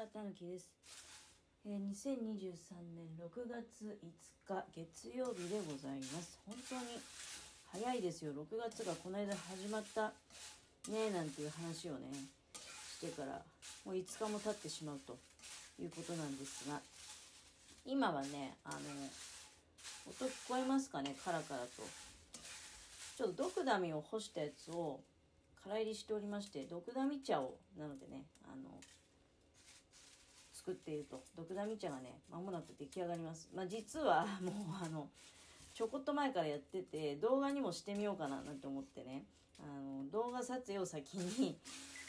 原たぬきです、えー、2023年6月5日月曜日でございます。本当に早いですよ。6月がこの間始まったねなんていう話をねしてからもう5日も経ってしまうということなんですが今はねあの音聞こえますかね？カラカラと。ちょっとドクダミを干したやつを空入りしておりましてドクダミ茶をなのでねあの作っていると。ドクダミ茶がね間もなく出来上がります。まあ実は もうあのちょこっと前からやってて動画にもしてみようかななんて思ってね。あの動画撮影を先に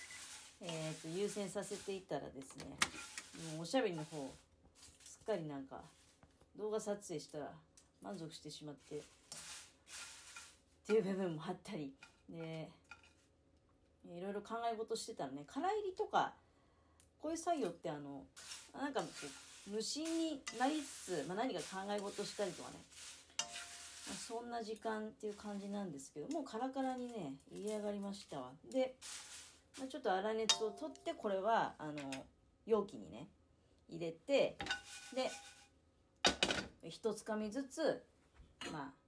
えーと優先させていったらですねもうおしゃべりの方すっかりなんか動画撮影したら満足してしまってっていう部分もあったり。でいろいろ考え事してたらね空入りとかこういう作業ってあのなんか無心になりつつ、まあ、何か考え事したりとかね、まあ、そんな時間っていう感じなんですけどもうカラカラにね入れ上がりましたわ。で、まあ、ちょっと粗熱を取ってこれはあの容器にね入れてで一つかみずつまあ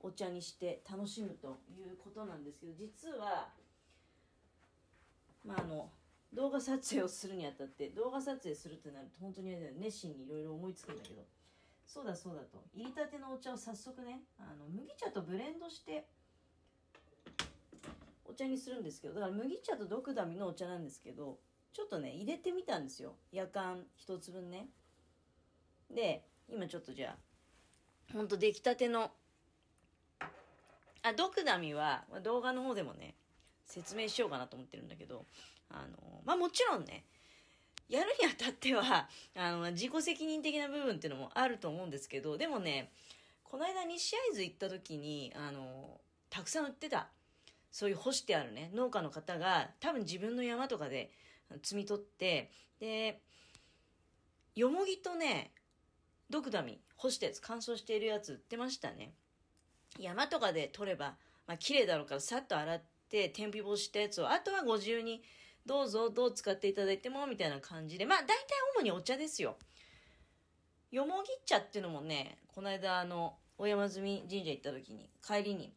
お茶にして楽しむということなんですけど実はまああの動画撮影をするにあたって動画撮影するってなると本当に熱心にいろいろ思いつくんだけど。そうだそうだと。入りたてのお茶を早速ねあの麦茶とブレンドしてお茶にするんですけどだから麦茶とドクダミのお茶なんですけどちょっとね入れてみたんですよ。夜間一つ分ね。で今ちょっとじゃあほんと出来たてのあドクダミは動画の方でもね説明しようかなと思ってるんだけどあのまあもちろんねやるにあたっては あの自己責任的な部分っていうのもあると思うんですけどでもねこの間西会津行った時にあのたくさん売ってたそういう干してあるね農家の方が多分自分の山とかで摘み取ってでよもぎとねドクダミ干したやつ乾燥しているやつ売ってましたね。山とかで取れば、まあ綺麗だろうからさっと洗って天日干したやつをあとはご自由にどうぞどう使っていただいてもみたいな感じで。まあ大体主にお茶ですよ。よもぎ茶っていうのもねこの間あの大山積神社行った時に帰りに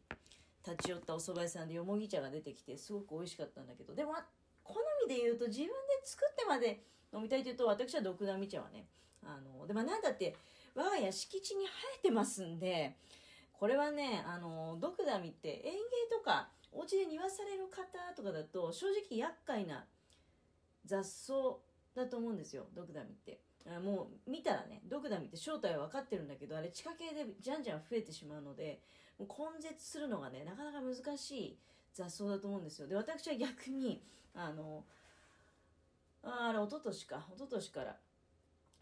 立ち寄ったお蕎麦屋さんでよもぎ茶が出てきてすごく美味しかったんだけど。でも好みで言うと自分で作ってまで飲みたいというと私はドクダミ茶はね。あのでもなんだって我が家敷地に生えてますんでこれはねあのドクダミって園芸とかお家で庭される方とかだと正直厄介な雑草だと思うんですよドクダミって。あもう見たらねドクダミって正体は分かってるんだけどあれ地下系でじゃんじゃん増えてしまうのでもう根絶するのがねなかなか難しい雑草だと思うんですよ。で私は逆にあのああれ一昨年か一昨年から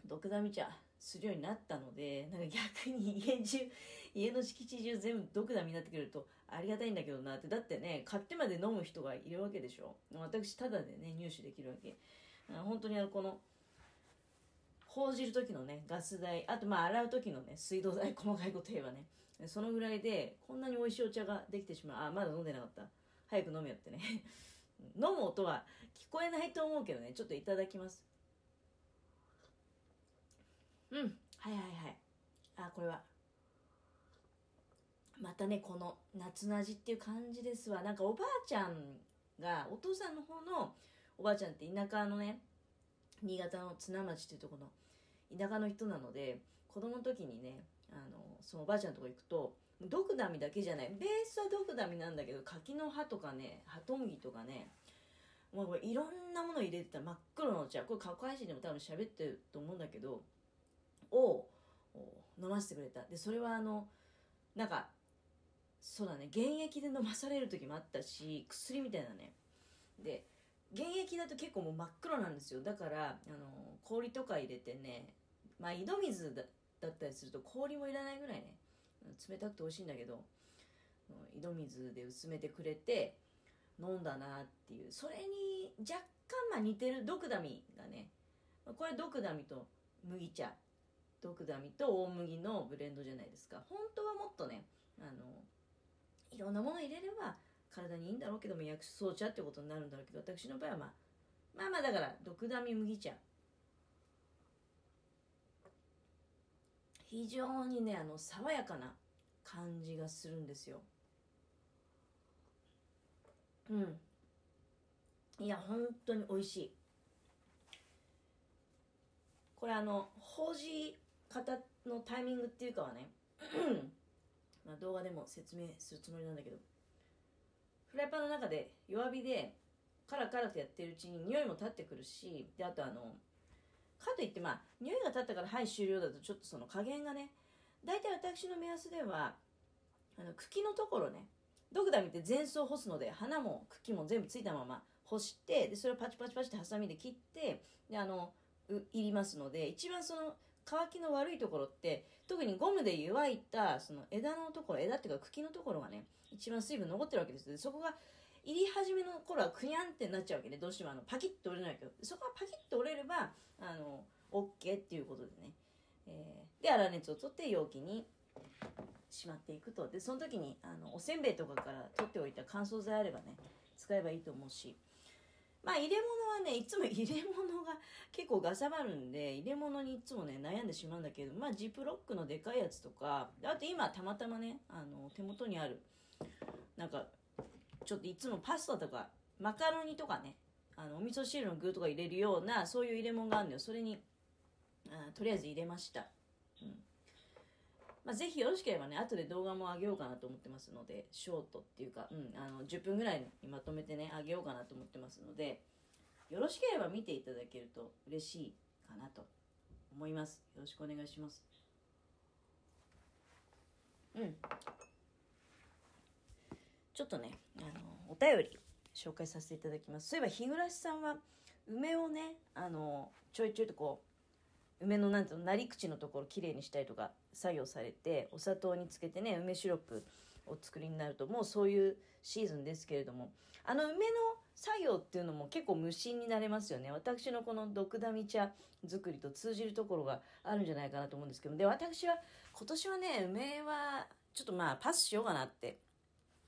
ドクダミ茶するようになったのでなんか逆に家中 家の敷地中全部ドクダミになってくれるとありがたいんだけどなって。だってね買ってまで飲む人がいるわけでしょ。私ただでね入手できるわけ。本当にあのこの報じる時のねガス代あとまあ洗う時のね水道代細かいこと言えばね。そのぐらいでこんなに美味しいお茶ができてしまう。あまだ飲んでなかった。早く飲めよってね。飲む音は聞こえないと思うけどね。ちょっといただきます。うん。はいはいはい。あこれは。またねこの夏の味っていう感じですわ。なんかおばあちゃんがお父さんの方のおばあちゃんって田舎のね新潟の津奈町っていうところの田舎の人なので子供の時にねあのそのおばあちゃんのとこ行くとドクダミだけじゃない。ベースはドクダミなんだけど柿の葉とかねハトムギとかねもうこれいろんなもの入れてた真っ黒のお茶。これ過去配信でも多分喋ってると思うんだけどを飲ませてくれた。でそれはあのなんかそうだね。原液で飲まされる時もあったし薬みたいなね。で原液だと結構もう真っ黒なんですよ。だからあの氷とか入れてねまあ井戸水だだったりすると氷もいらないぐらいね。冷たくて美味しいんだけど井戸水で薄めてくれて飲んだなっていう。それに若干まあ似てるドクダミがね。これドクダミと麦茶。特ダミと大麦のブレンドじゃないですか。本当はもっとねあのいろんなもの入れれば体にいいんだろうけども薬草茶ってことになるんだろうけど私の場合はまあまあまあだから毒ダミ麦茶。非常にねあの爽やかな感じがするんですよ。うん。いや本当に美味しい。これあのほうじ方のタイミングっていうかはね まあ動画でも説明するつもりなんだけどフライパンの中で弱火でカラカラとやってるうちに匂いも立ってくるしであとあのかといってまあ匂いが立ったからはい終了だとちょっとその加減がね大体私の目安ではあの茎のところねドクダミって全草干すので花も茎も全部ついたまま干してでそれをパチパチパチってハサミで切ってであのいりますので一番その乾きの悪いところって特にゴムで湯いたその枝のところ枝っていうか茎のところがね一番水分残ってるわけですでそこが入り始めの頃はクニャンってなっちゃうわけでどうしてもあのパキッと折れないけど。そこがパキッと折れればあの OK っていうことでね、えー、で粗熱を取って容器にしまっていくと。でその時にあのおせんべいとかから取っておいた乾燥剤あればね使えばいいと思うし。まあ入れ物はねいつも入れ物が 結構ガサバるんで入れ物にいつもね悩んでしまうんだけどまあジップロックのでかいやつとかあと今たまたまねあの手元にあるなんかちょっといつもパスタとかマカロニとかねあのお味噌汁の具とか入れるようなそういう入れ物があるんだよ。それにあとりあえず入れました、うん。まあ、ぜひよろしければね後で動画も上げようかなと思ってますのでショートっていうか、うん、あの10分ぐらいにまとめてね上げようかなと思ってますのでよろしければ見ていただけると嬉しいかなと思います。よろしくお願いします。うん。ちょっとねあのお便り紹介させていただきます。そういえば日暮さんは梅をねあのちょいちょいとこう梅のなんていうのなり口のところきれいにしたりとか作業されてお砂糖につけてね梅シロップを作りになるともうそういうシーズンですけれども。あの梅の作業っていうのも結構無心になれますよね。私のこのドクダミ茶作りと通じるところがあるんじゃないかなと思うんですけど。で私は今年はね梅はちょっとまあパスしようかなって。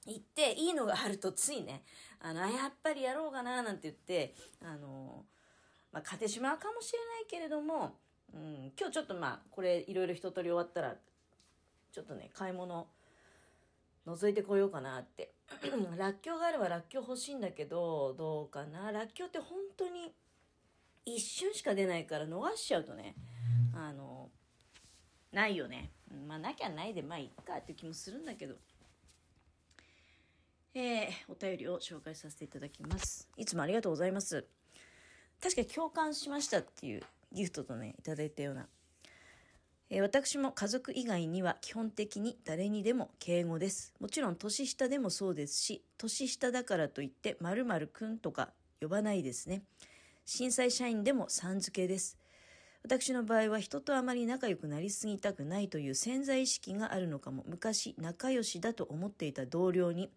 言っていいのがあるとついねあのやっぱりやろうかななんて言ってあの、まあ、買ってしまうかもしれないけれども、うん、今日ちょっとまあこれいろいろ一通り終わったらちょっとね買い物覗いてこようかなって らっきょうがあればらっきょう欲しいんだけどどうかならっきょうって本当に一瞬しか出ないから逃しちゃうとねあのないよねまあなきゃないでまあいっかって気もするんだけどえー、お便りを紹介させていただきます。いつもありがとうございます。確かに共感しましたっていうギフトとね、いただいたような。え、私も家族以外には基本的に誰にでも敬語です。もちろん年下でもそうですし、年下だからといって〇〇くんとか呼ばないですね。震災社員でもさん付けです。私の場合は人とあまり仲良くなりすぎたくないという潜在意識があるのかも昔仲良しだと思っていた同僚に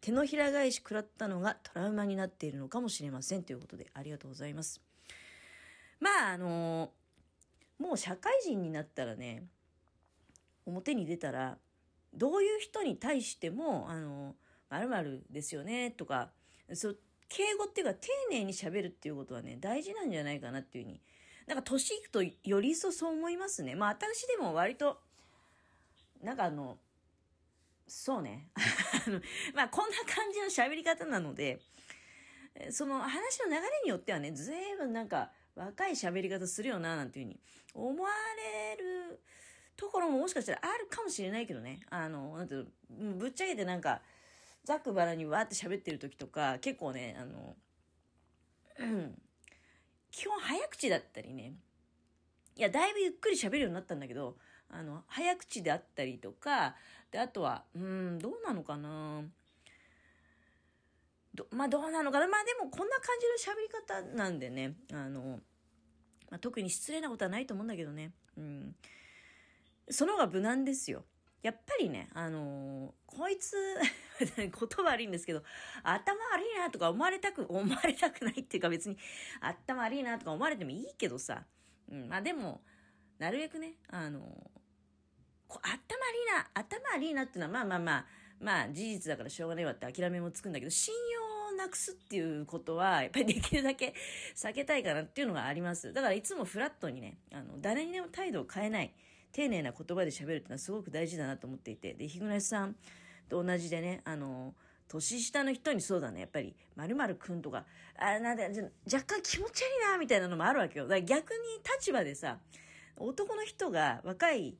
手のひら返し食らったのがトラウマになっているのかもしれませんということでありがとうございます。まああのもう社会人になったらね表に出たらどういう人に対してもあの〇〇ですよねとかそう敬語っていうか丁寧にしゃべるっていうことはね大事なんじゃないかなっていうふうになんか年いくとより一層そう思いますねまあ私でも割となんかあのそうね。まあ、こんな感じの喋り方なので、その話の流れによってはね、ずいぶんなんか若い喋り方するよな、なんていうふうに。思われるところももしかしたらあるかもしれないけどね。あの、なんていうの、ぶっちゃけてなんか、ざっくばらにわーって喋ってる時とか、結構ね、あの、うん、基本早口だったりね、いや、だいぶゆっくり喋るようになったんだけど、あの、早口であったりとか、で、あとは、うん、どうなのかな。どまあ、どうなのかな？まあ、でも、こんな感じの喋り方なんでね、あの、まあ、特に失礼なことはないと思うんだけどね。うん。その方が無難ですよ。やっぱりね、あのー、こいつ 言葉悪いんですけど、頭悪いなとか思われたく、思われたくないっていうか別に、頭悪いなとか思われてもいいけどさ、うん、まあでも、なるべくね、あのー頭悪いな、頭悪いなっていうのは、まあまあまあ、まあ事実だからしょうがないわって諦めもつくんだけど、信用をなくすっていうことは、やっぱりできるだけ避けたいかなっていうのがあります。だからいつもフラットにね、あの、誰にでも態度を変えない丁寧な言葉で喋るっていうのはすごく大事だなと思っていて、で、日暮さんと同じでね、あの、年下の人にそうだね、やっぱり、〇〇くんとか、あ、なんだ、若干気持ち悪いな、みたいなのもあるわけよ。だから逆に立場でさ、男の人が若い、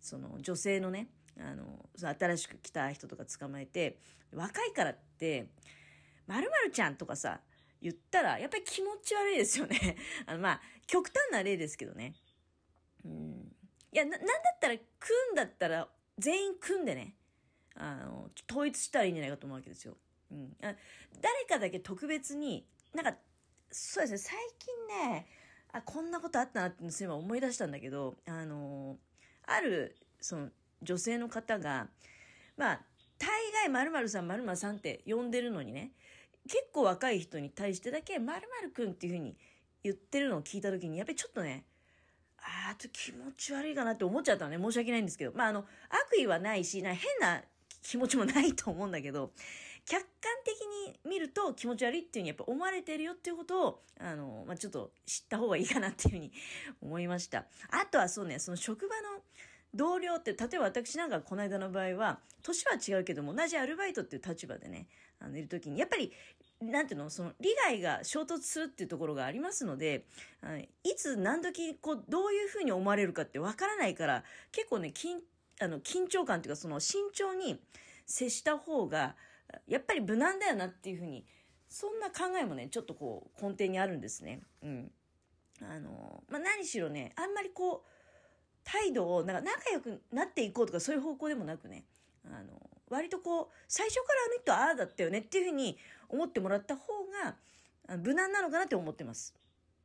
その女性のね、あの、新しく来た人とか捕まえて、若いからって、〇〇ちゃんとかさ、言ったら、やっぱり気持ち悪いですよね。あの、まあ、極端な例ですけどね。うん。いや、な、なんだったら、組んだったら、全員組んでね、あの、統一したらいいんじゃないかと思うわけですよ。うん。あ誰かだけ特別に、なんか、そうですね、最近ね、あ、こんなことあったなってそういえば思い出したんだけど、あの、ある、その、女性の方が、まあ、大概〇〇さん〇〇さんって呼んでるのにね、結構若い人に対してだけ〇〇くんっていうふうに言ってるのを聞いた時に、やっぱりちょっとね、ああ、と気持ち悪いかなって思っちゃったのね。申し訳ないんですけど。まあ、あの、悪意はないし、な変な気持ちもないと思うんだけど、客観的に見ると気持ち悪いっていうふうにやっぱ思われてるよっていうことを、あの、まあ、ちょっと知った方がいいかなっていうふうに思いました。あとはそうね、その職場の同僚って、例えば私なんかこの間の場合は、年は違うけども、同じアルバイトっていう立場でね、あの、いるときに、やっぱりなんていうのその利害が衝突するっていうところがありますので、いつ何時こうどういうふうに思われるかってわからないから結構ね緊あの緊張感っていうかその慎重に接した方がやっぱり無難だよなっていうふうにそんな考えもねちょっとこう根底にあるんですね。うんあのまあ、何しろねあんまりこう態度をなんか仲良くなっていこうとかそういう方向でもなくねあの割とこう最初からあの人ああだったよねっていうふうに思ってもらった方が無難なのかなって思ってます。